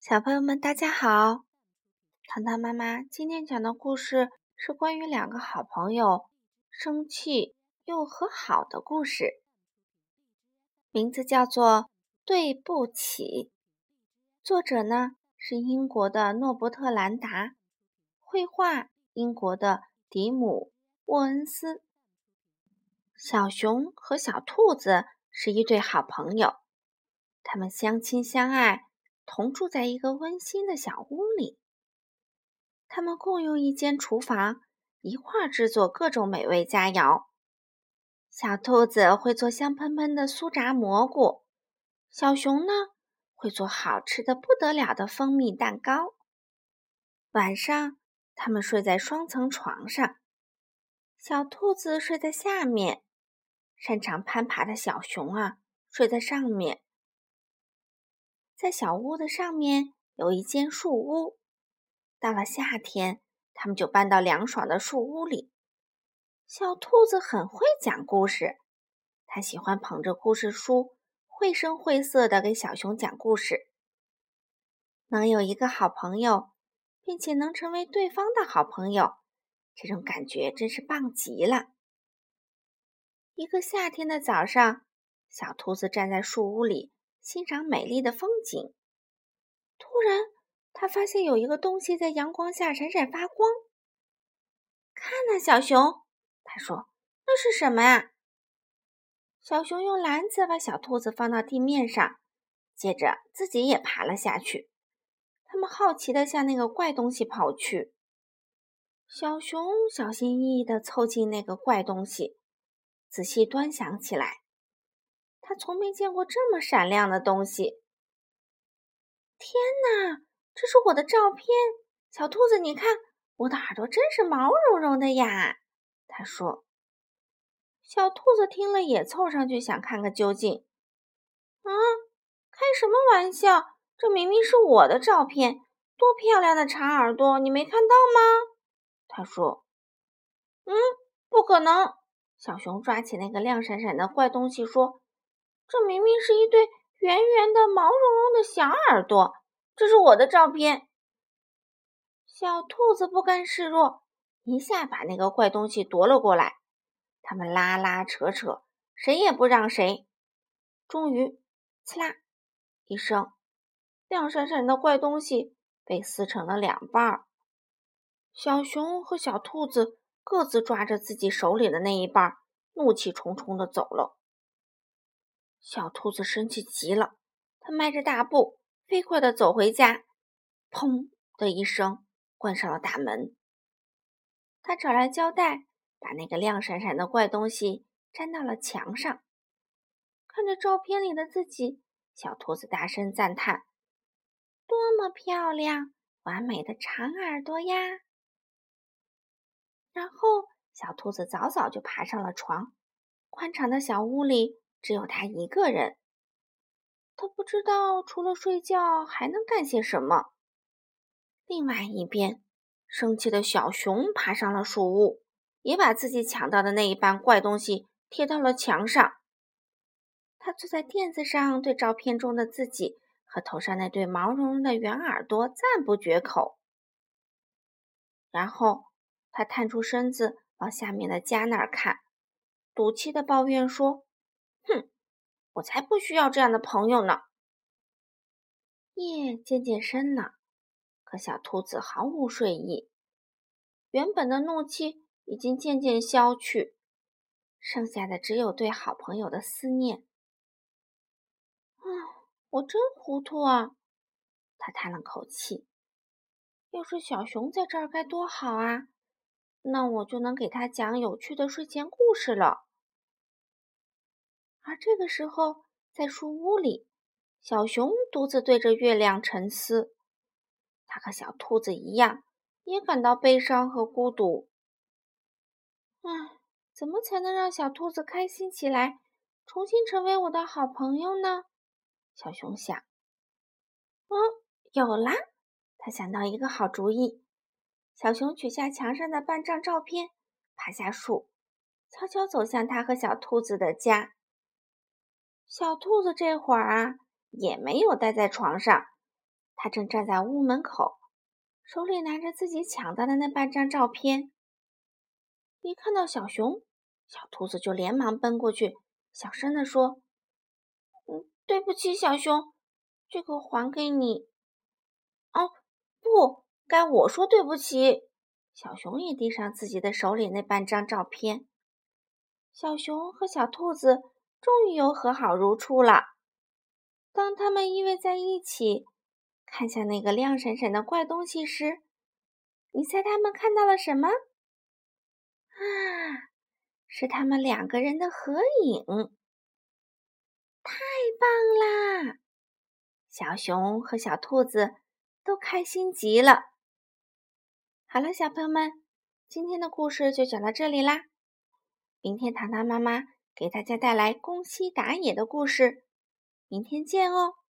小朋友们，大家好！糖糖妈妈今天讲的故事是关于两个好朋友生气又和好的故事，名字叫做《对不起》。作者呢是英国的诺伯特·兰达，绘画英国的迪姆·沃恩斯。小熊和小兔子是一对好朋友，他们相亲相爱。同住在一个温馨的小屋里，他们共用一间厨房，一块儿制作各种美味佳肴。小兔子会做香喷喷的酥炸蘑菇，小熊呢会做好吃的不得了的蜂蜜蛋糕。晚上，他们睡在双层床上，小兔子睡在下面，擅长攀爬的小熊啊睡在上面。在小屋的上面有一间树屋，到了夏天，他们就搬到凉爽的树屋里。小兔子很会讲故事，它喜欢捧着故事书，绘声绘色的给小熊讲故事。能有一个好朋友，并且能成为对方的好朋友，这种感觉真是棒极了。一个夏天的早上，小兔子站在树屋里。欣赏美丽的风景。突然，他发现有一个东西在阳光下闪闪发光。看呐，小熊，他说：“那是什么呀？”小熊用篮子把小兔子放到地面上，接着自己也爬了下去。他们好奇地向那个怪东西跑去。小熊小心翼翼地凑近那个怪东西，仔细端详起来。他从没见过这么闪亮的东西！天哪，这是我的照片！小兔子，你看，我的耳朵真是毛茸茸的呀！他说。小兔子听了也凑上去想看个究竟。啊，开什么玩笑！这明明是我的照片，多漂亮的长耳朵，你没看到吗？他说。嗯，不可能！小熊抓起那个亮闪闪的怪东西说。这明明是一对圆圆的、毛茸茸的小耳朵，这是我的照片。小兔子不甘示弱，一下把那个怪东西夺了过来。他们拉拉扯扯，谁也不让谁。终于，刺啦一声，亮闪闪的怪东西被撕成了两半儿。小熊和小兔子各自抓着自己手里的那一半，怒气冲冲地走了。小兔子生气极了，它迈着大步，飞快地走回家，砰的一声关上了大门。他找来胶带，把那个亮闪闪的怪东西粘到了墙上。看着照片里的自己，小兔子大声赞叹：“多么漂亮，完美的长耳朵呀！”然后，小兔子早早就爬上了床，宽敞的小屋里。只有他一个人，他不知道除了睡觉还能干些什么。另外一边，生气的小熊爬上了树屋，也把自己抢到的那一半怪东西贴到了墙上。他坐在垫子上，对照片中的自己和头上那对毛茸茸的圆耳朵赞不绝口。然后，他探出身子往下面的家那儿看，赌气的抱怨说。哼，我才不需要这样的朋友呢。夜渐渐深了，可小兔子毫无睡意，原本的怒气已经渐渐消去，剩下的只有对好朋友的思念。啊，我真糊涂啊！他叹了口气。要是小熊在这儿该多好啊，那我就能给他讲有趣的睡前故事了。而这个时候，在树屋里，小熊独自对着月亮沉思。它和小兔子一样，也感到悲伤和孤独。唉，怎么才能让小兔子开心起来，重新成为我的好朋友呢？小熊想。哦，有啦！他想到一个好主意。小熊取下墙上的半张照片，爬下树，悄悄走向他和小兔子的家。小兔子这会儿啊，也没有待在床上，它正站在屋门口，手里拿着自己抢到的那半张照片。一看到小熊，小兔子就连忙奔过去，小声地说：“嗯，对不起，小熊，这个还给你。”哦，不该我说对不起。小熊也递上自己的手里那半张照片。小熊和小兔子终于又和好如初了。当他们依偎在一起，看向那个亮闪闪的怪东西时，你猜他们看到了什么？啊，是他们两个人的合影！太棒啦！小熊和小兔子都开心极了。好了，小朋友们，今天的故事就讲到这里啦。明天糖糖妈妈给大家带来宫西达也的故事，明天见哦。